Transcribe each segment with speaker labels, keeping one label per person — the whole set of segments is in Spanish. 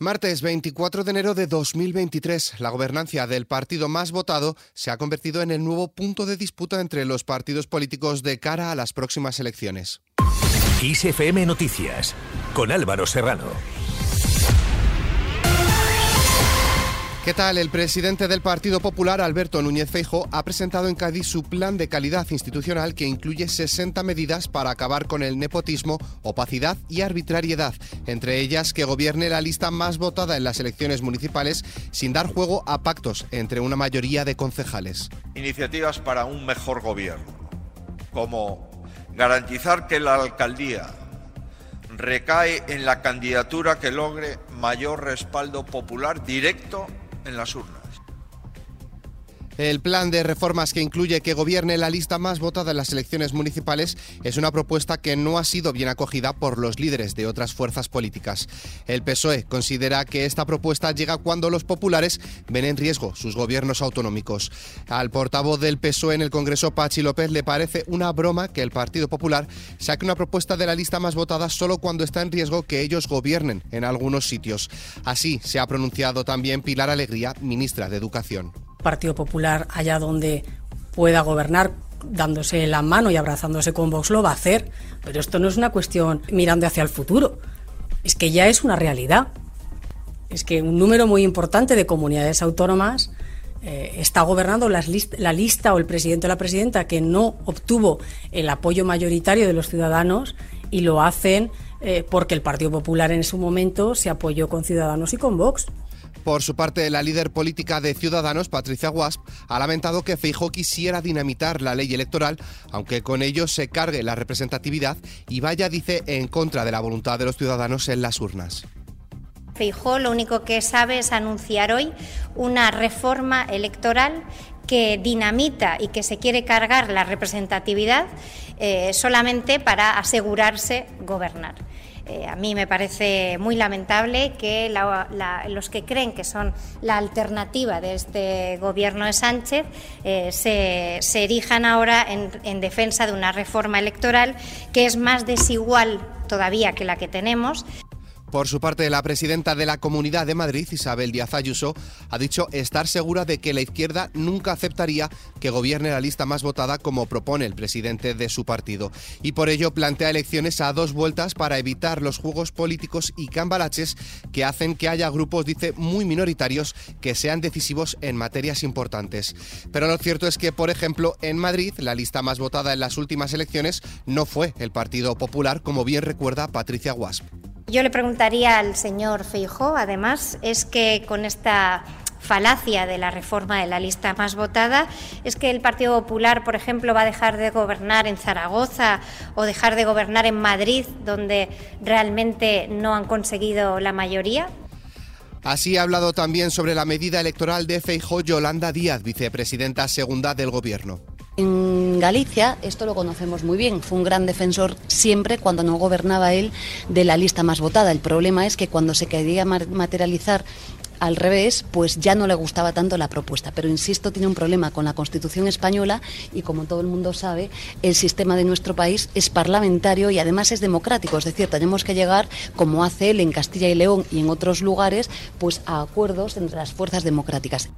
Speaker 1: Martes 24 de enero de 2023, la gobernancia del partido más votado se ha convertido en el nuevo punto de disputa entre los partidos políticos de cara a las próximas elecciones.
Speaker 2: ISFM Noticias, con Álvaro Serrano.
Speaker 1: ¿Qué tal? El presidente del Partido Popular, Alberto Núñez Feijo, ha presentado en Cádiz su plan de calidad institucional que incluye 60 medidas para acabar con el nepotismo, opacidad y arbitrariedad, entre ellas que gobierne la lista más votada en las elecciones municipales sin dar juego a pactos entre una mayoría de concejales.
Speaker 3: Iniciativas para un mejor gobierno, como garantizar que la alcaldía recae en la candidatura que logre mayor respaldo popular directo en las urnas.
Speaker 1: El plan de reformas que incluye que gobierne la lista más votada en las elecciones municipales es una propuesta que no ha sido bien acogida por los líderes de otras fuerzas políticas. El PSOE considera que esta propuesta llega cuando los populares ven en riesgo sus gobiernos autonómicos. Al portavoz del PSOE en el Congreso, Pachi López, le parece una broma que el Partido Popular saque una propuesta de la lista más votada solo cuando está en riesgo que ellos gobiernen en algunos sitios. Así se ha pronunciado también Pilar Alegría, ministra de Educación.
Speaker 4: Partido Popular allá donde pueda gobernar dándose la mano y abrazándose con Vox lo va a hacer, pero esto no es una cuestión mirando hacia el futuro, es que ya es una realidad. Es que un número muy importante de comunidades autónomas eh, está gobernando la lista o el presidente o la presidenta que no obtuvo el apoyo mayoritario de los ciudadanos y lo hacen eh, porque el Partido Popular en su momento se apoyó con Ciudadanos y con Vox.
Speaker 1: Por su parte, la líder política de Ciudadanos, Patricia Wasp, ha lamentado que Feijó quisiera dinamitar la ley electoral, aunque con ello se cargue la representatividad y vaya, dice, en contra de la voluntad de los ciudadanos en las urnas.
Speaker 5: Feijó lo único que sabe es anunciar hoy una reforma electoral que dinamita y que se quiere cargar la representatividad eh, solamente para asegurarse gobernar. Eh, a mí me parece muy lamentable que los que creen que son la alternativa de este gobierno de Sánchez eh, se, erijan ahora en defensa de una reforma electoral que es más desigual todavía que la que tenemos.
Speaker 1: Por su parte, la presidenta de la Comunidad de Madrid, Isabel Díaz Ayuso, ha dicho estar segura de que la izquierda nunca aceptaría que gobierne la lista más votada como propone el presidente de su partido. Y por ello plantea elecciones a dos vueltas para evitar los juegos políticos y cambalaches que hacen que haya grupos, dice, muy minoritarios que sean decisivos en materias importantes. Pero lo cierto es que, por ejemplo, en Madrid, la lista más votada en las últimas elecciones no fue el Partido Popular, como bien recuerda Patricia Wasp.
Speaker 5: Yo le preguntaría al señor Feijó, además, es que con esta falacia de la reforma de la lista más votada es que el Partido Popular, por ejemplo, va a dejar de gobernar en Zaragoza o dejar de gobernar en Madrid, donde realmente no han conseguido la mayoría.
Speaker 1: Así ha hablado también sobre la medida electoral de Feijó Yolanda Díaz, vicepresidenta segunda del Gobierno.
Speaker 6: En Galicia, esto lo conocemos muy bien, fue un gran defensor siempre cuando no gobernaba él de la lista más votada. El problema es que cuando se quería materializar al revés, pues ya no le gustaba tanto la propuesta. Pero insisto, tiene un problema con la Constitución española y como todo el mundo sabe, el sistema de nuestro país es parlamentario y además es democrático. Es decir, tenemos que llegar, como hace él en Castilla y León y en otros lugares, pues a acuerdos entre las fuerzas democráticas.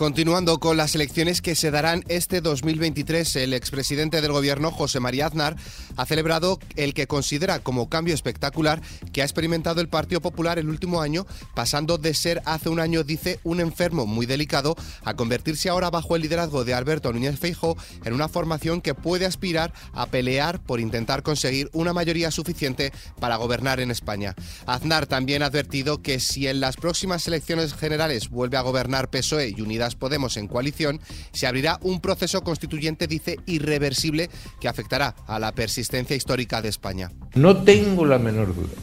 Speaker 1: Continuando con las elecciones que se darán este 2023, el expresidente del gobierno, José María Aznar, ha celebrado el que considera como cambio espectacular que ha experimentado el Partido Popular el último año, pasando de ser hace un año, dice, un enfermo muy delicado, a convertirse ahora bajo el liderazgo de Alberto Núñez Feijóo en una formación que puede aspirar a pelear por intentar conseguir una mayoría suficiente para gobernar en España. Aznar también ha advertido que si en las próximas elecciones generales vuelve a gobernar PSOE y Unidas Podemos en coalición, se abrirá un proceso constituyente, dice, irreversible que afectará a la persistencia histórica de España.
Speaker 7: No tengo la menor duda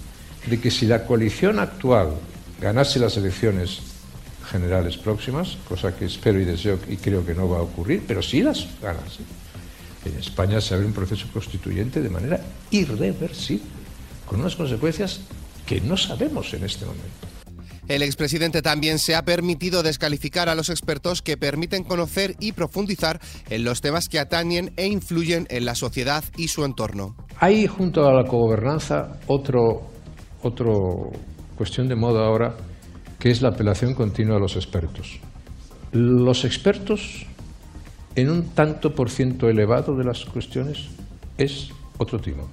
Speaker 7: de que si la coalición actual ganase las elecciones generales próximas, cosa que espero y deseo y creo que no va a ocurrir, pero si las ganase, en España se abre un proceso constituyente de manera irreversible, con unas consecuencias que no sabemos en este momento.
Speaker 1: El expresidente también se ha permitido descalificar a los expertos que permiten conocer y profundizar en los temas que atañen e influyen en la sociedad y su entorno.
Speaker 7: Hay junto a la cogobernanza otro, otro cuestión de moda ahora que es la apelación continua a los expertos. Los expertos, en un tanto por ciento elevado de las cuestiones, es otro timo.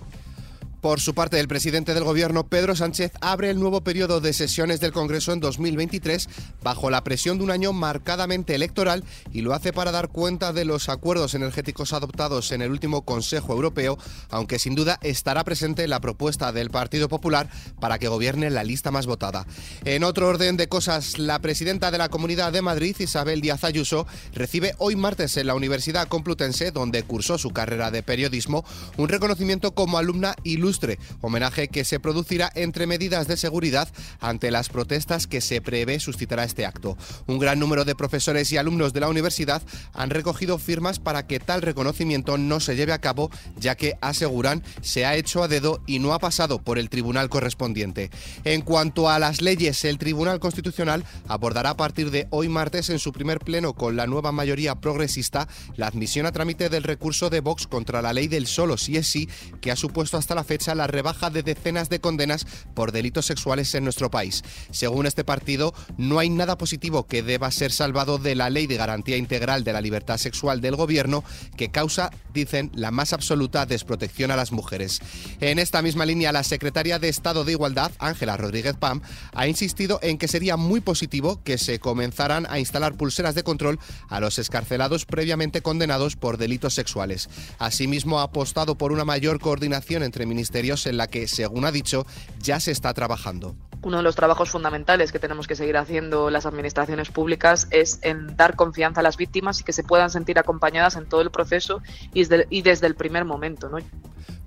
Speaker 1: Por su parte, el presidente del Gobierno, Pedro Sánchez, abre el nuevo periodo de sesiones del Congreso en 2023 bajo la presión de un año marcadamente electoral y lo hace para dar cuenta de los acuerdos energéticos adoptados en el último Consejo Europeo, aunque sin duda estará presente la propuesta del Partido Popular para que gobierne la lista más votada. En otro orden de cosas, la presidenta de la Comunidad de Madrid, Isabel Díaz Ayuso, recibe hoy martes en la Universidad Complutense, donde cursó su carrera de periodismo, un reconocimiento como alumna ilustre homenaje que se producirá entre medidas de seguridad ante las protestas que se prevé suscitará este acto. Un gran número de profesores y alumnos de la universidad han recogido firmas para que tal reconocimiento no se lleve a cabo, ya que aseguran se ha hecho a dedo y no ha pasado por el tribunal correspondiente. En cuanto a las leyes, el Tribunal Constitucional abordará a partir de hoy martes en su primer pleno con la nueva mayoría progresista la admisión a trámite del recurso de Vox contra la ley del solo sí es sí, que ha supuesto hasta la fecha la rebaja de decenas de condenas por delitos sexuales en nuestro país. Según este partido, no hay nada positivo que deba ser salvado de la Ley de Garantía Integral de la Libertad Sexual del Gobierno, que causa, dicen, la más absoluta desprotección a las mujeres. En esta misma línea, la secretaria de Estado de Igualdad, Ángela Rodríguez Pam, ha insistido en que sería muy positivo que se comenzaran a instalar pulseras de control a los escarcelados previamente condenados por delitos sexuales. Asimismo, ha apostado por una mayor coordinación entre ministerios en la que, según ha dicho, ya se está trabajando
Speaker 8: uno de los trabajos fundamentales que tenemos que seguir haciendo las administraciones públicas es en dar confianza a las víctimas y que se puedan sentir acompañadas en todo el proceso y desde, el primer momento. ¿no?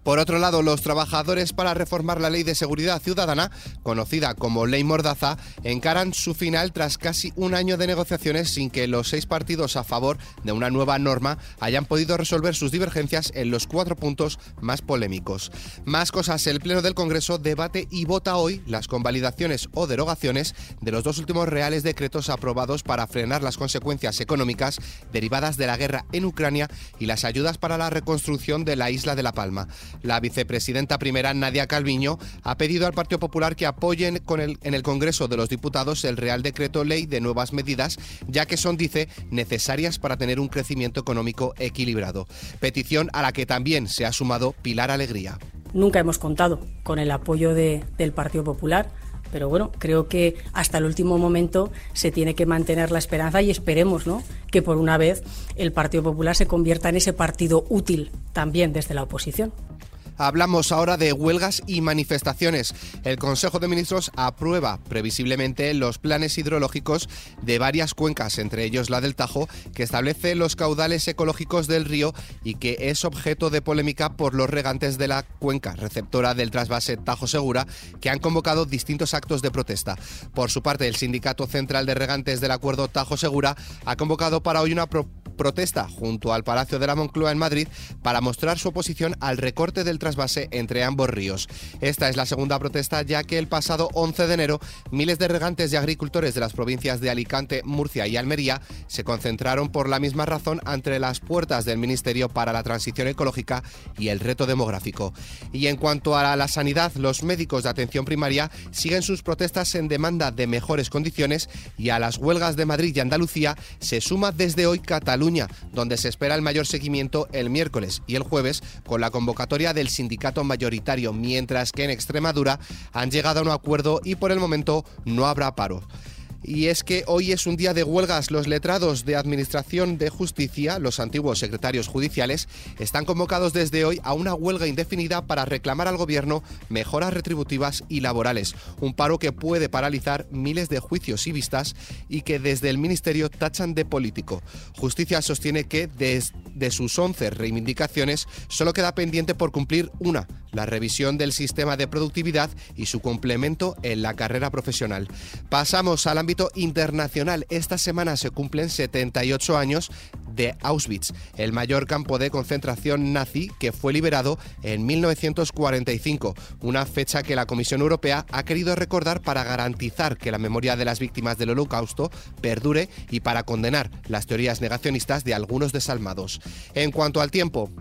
Speaker 1: Por otro lado, los trabajadores para reformar la Ley de Seguridad Ciudadana, conocida como Ley Mordaza, encaran su final tras casi un año de negociaciones sin que los seis partidos a favor de una nueva norma hayan podido resolver sus divergencias en los cuatro puntos más polémicos. Más cosas, el Pleno del Congreso debate y vota hoy las convalidaciones o derogaciones de los dos últimos reales decretos aprobados para frenar las consecuencias económicas derivadas de la guerra en Ucrania y las ayudas para la reconstrucción de la isla de La Palma. La vicepresidenta primera, Nadia Calviño, ha pedido al Partido Popular que apoyen en el Congreso de los Diputados el Real Decreto Ley de nuevas medidas, ya que son, dice, necesarias para tener un crecimiento económico equilibrado. Petición a la que también se ha sumado Pilar Alegría.
Speaker 4: Nunca hemos contado con el apoyo de, del Partido Popular pero bueno, creo que hasta el último momento se tiene que mantener la esperanza y esperemos ¿no? que por una vez el Partido Popular se convierta en ese partido útil también desde la oposición.
Speaker 1: Hablamos ahora de huelgas y manifestaciones. El Consejo de Ministros aprueba previsiblemente los planes hidrológicos de varias cuencas, entre ellos la del Tajo, que establece los caudales ecológicos del río y que es objeto de polémica por los regantes de la cuenca, receptora del trasvase Tajo Segura, que han convocado distintos actos de protesta. Por su parte, el Sindicato Central de Regantes del Acuerdo Tajo Segura ha convocado para hoy una protesta junto al Palacio de la Moncloa en Madrid para mostrar su oposición al recorte del trasvase entre ambos ríos. Esta es la segunda protesta ya que el pasado 11 de enero miles de regantes y agricultores de las provincias de Alicante, Murcia y Almería se concentraron por la misma razón entre las puertas del Ministerio para la Transición Ecológica y el Reto Demográfico. Y en cuanto a la sanidad, los médicos de atención primaria siguen sus protestas en demanda de mejores condiciones y a las huelgas de Madrid y Andalucía se suma desde hoy Cataluña donde se espera el mayor seguimiento el miércoles y el jueves con la convocatoria del sindicato mayoritario, mientras que en Extremadura han llegado a un acuerdo y por el momento no habrá paro y es que hoy es un día de huelgas. Los letrados de Administración de Justicia, los antiguos secretarios judiciales, están convocados desde hoy a una huelga indefinida para reclamar al gobierno mejoras retributivas y laborales. Un paro que puede paralizar miles de juicios y vistas y que desde el Ministerio tachan de político. Justicia sostiene que de sus 11 reivindicaciones solo queda pendiente por cumplir una, la revisión del sistema de productividad y su complemento en la carrera profesional. Pasamos al ámbito internacional. Esta semana se cumplen 78 años de Auschwitz, el mayor campo de concentración nazi que fue liberado en 1945, una fecha que la Comisión Europea ha querido recordar para garantizar que la memoria de las víctimas del Holocausto perdure y para condenar las teorías negacionistas de algunos desalmados. En cuanto al tiempo...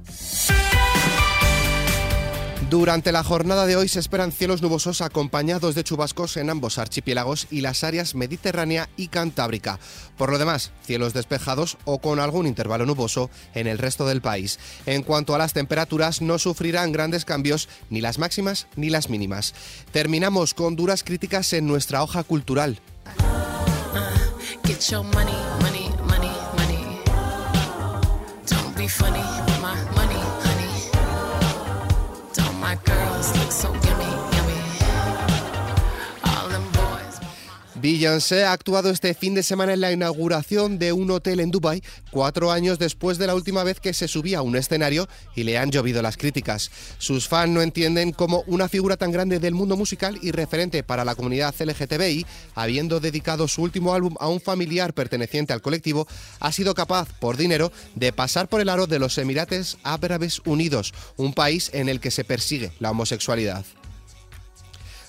Speaker 1: Durante la jornada de hoy se esperan cielos nubosos acompañados de chubascos en ambos archipiélagos y las áreas mediterránea y cantábrica. Por lo demás, cielos despejados o con algún intervalo nuboso en el resto del país. En cuanto a las temperaturas, no sufrirán grandes cambios ni las máximas ni las mínimas. Terminamos con duras críticas en nuestra hoja cultural. looks so yummy. Beyoncé ha actuado este fin de semana en la inauguración de un hotel en Dubai, cuatro años después de la última vez que se subía a un escenario y le han llovido las críticas. Sus fans no entienden cómo una figura tan grande del mundo musical y referente para la comunidad LGTBI, habiendo dedicado su último álbum a un familiar perteneciente al colectivo, ha sido capaz, por dinero, de pasar por el aro de los Emirates Árabes Unidos, un país en el que se persigue la homosexualidad.